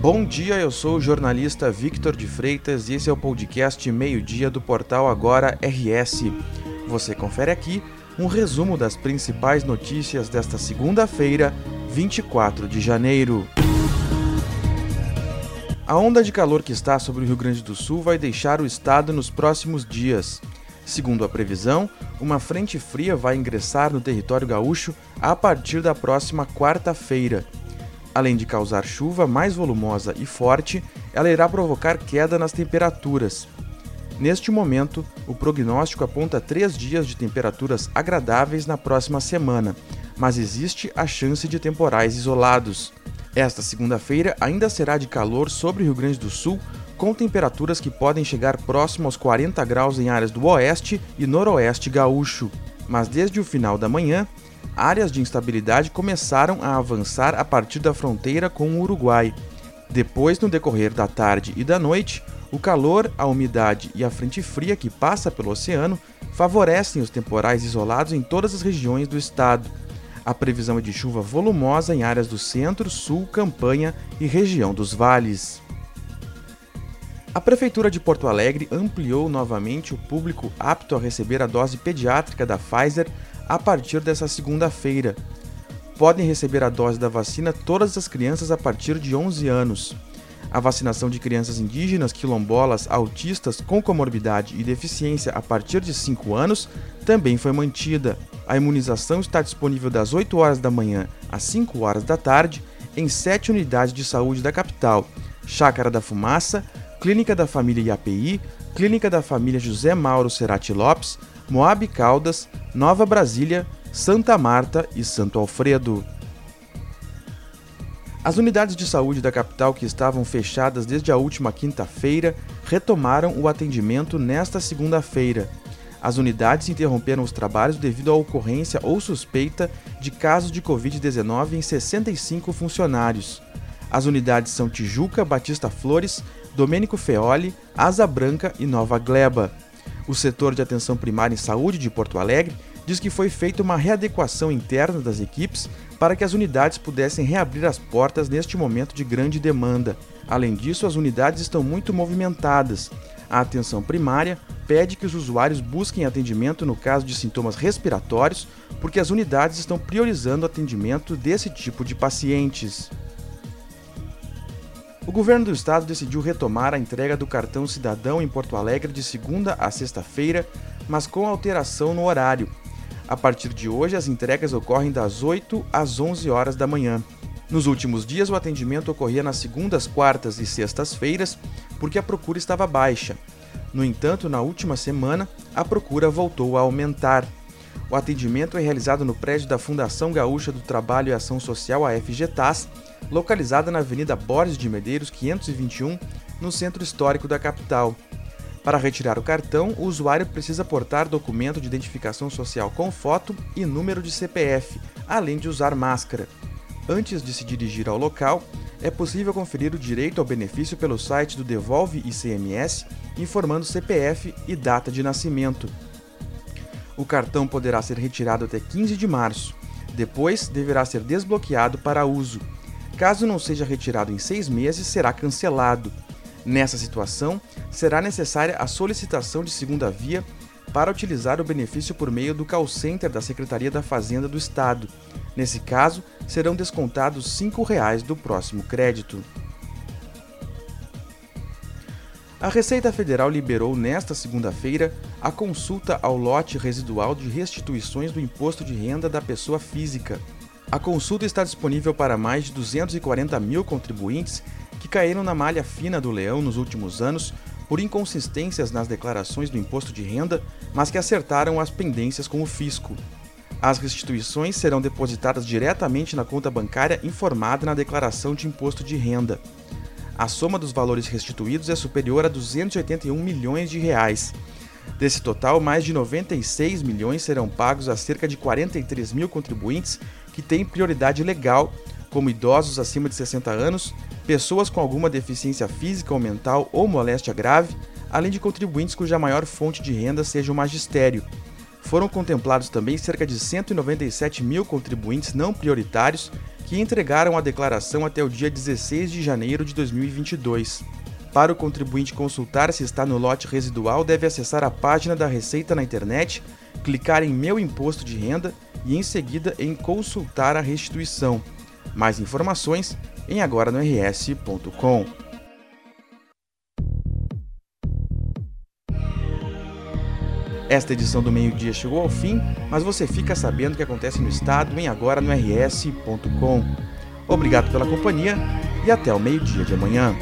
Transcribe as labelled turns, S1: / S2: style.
S1: Bom dia, eu sou o jornalista Victor de Freitas e esse é o podcast Meio-Dia do portal Agora RS. Você confere aqui um resumo das principais notícias desta segunda-feira, 24 de janeiro. A onda de calor que está sobre o Rio Grande do Sul vai deixar o estado nos próximos dias. Segundo a previsão, uma frente fria vai ingressar no território gaúcho a partir da próxima quarta-feira. Além de causar chuva mais volumosa e forte, ela irá provocar queda nas temperaturas. Neste momento, o prognóstico aponta três dias de temperaturas agradáveis na próxima semana, mas existe a chance de temporais isolados. Esta segunda-feira ainda será de calor sobre o Rio Grande do Sul, com temperaturas que podem chegar próximo aos 40 graus em áreas do oeste e noroeste gaúcho. Mas desde o final da manhã, áreas de instabilidade começaram a avançar a partir da fronteira com o Uruguai. Depois, no decorrer da tarde e da noite, o calor, a umidade e a frente fria que passa pelo oceano favorecem os temporais isolados em todas as regiões do estado. A previsão é de chuva volumosa em áreas do centro, sul, campanha e região dos vales. A Prefeitura de Porto Alegre ampliou novamente o público apto a receber a dose pediátrica da Pfizer a partir dessa segunda-feira. Podem receber a dose da vacina todas as crianças a partir de 11 anos. A vacinação de crianças indígenas, quilombolas, autistas com comorbidade e deficiência a partir de 5 anos também foi mantida. A imunização está disponível das 8 horas da manhã às 5 horas da tarde em sete unidades de saúde da capital: Chácara da Fumaça, Clínica da Família IAPI, Clínica da Família José Mauro Serati Lopes, Moab Caldas, Nova Brasília, Santa Marta e Santo Alfredo. As unidades de saúde da capital que estavam fechadas desde a última quinta-feira retomaram o atendimento nesta segunda-feira. As unidades interromperam os trabalhos devido à ocorrência ou suspeita de casos de Covid-19 em 65 funcionários. As unidades são Tijuca, Batista Flores, Domênico Feoli, Asa Branca e Nova Gleba. O setor de atenção primária em saúde de Porto Alegre diz que foi feita uma readequação interna das equipes para que as unidades pudessem reabrir as portas neste momento de grande demanda. Além disso, as unidades estão muito movimentadas. A atenção primária pede que os usuários busquem atendimento no caso de sintomas respiratórios, porque as unidades estão priorizando o atendimento desse tipo de pacientes. Governo do estado decidiu retomar a entrega do cartão cidadão em Porto Alegre de segunda a sexta-feira, mas com alteração no horário. A partir de hoje, as entregas ocorrem das 8 às 11 horas da manhã. Nos últimos dias, o atendimento ocorria nas segundas, quartas e sextas-feiras, porque a procura estava baixa. No entanto, na última semana, a procura voltou a aumentar. O atendimento é realizado no prédio da Fundação Gaúcha do Trabalho e Ação Social, a FGTAS, localizada na Avenida Borges de Medeiros 521, no centro histórico da capital. Para retirar o cartão, o usuário precisa portar documento de identificação social com foto e número de CPF, além de usar máscara. Antes de se dirigir ao local, é possível conferir o direito ao benefício pelo site do Devolve ICMS, informando CPF e data de nascimento. O cartão poderá ser retirado até 15 de março. Depois, deverá ser desbloqueado para uso. Caso não seja retirado em seis meses, será cancelado. Nessa situação, será necessária a solicitação de segunda via para utilizar o benefício por meio do call center da Secretaria da Fazenda do Estado. Nesse caso, serão descontados R$ 5,00 do próximo crédito. A Receita Federal liberou nesta segunda-feira a consulta ao lote residual de restituições do imposto de renda da pessoa física. A consulta está disponível para mais de 240 mil contribuintes que caíram na malha fina do leão nos últimos anos por inconsistências nas declarações do imposto de renda, mas que acertaram as pendências com o fisco. As restituições serão depositadas diretamente na conta bancária informada na declaração de imposto de renda. A soma dos valores restituídos é superior a 281 milhões de reais. Desse total, mais de 96 milhões serão pagos a cerca de 43 mil contribuintes que têm prioridade legal, como idosos acima de 60 anos, pessoas com alguma deficiência física ou mental ou moléstia grave, além de contribuintes cuja maior fonte de renda seja o magistério. Foram contemplados também cerca de 197 mil contribuintes não prioritários que entregaram a declaração até o dia 16 de janeiro de 2022. Para o contribuinte consultar se está no lote residual, deve acessar a página da Receita na internet, clicar em Meu Imposto de Renda e em seguida em Consultar a restituição. Mais informações em agora-no-rs.com. Esta edição do meio-dia chegou ao fim, mas você fica sabendo o que acontece no estado em agora-no-rs.com. Obrigado pela companhia e até o meio-dia de amanhã.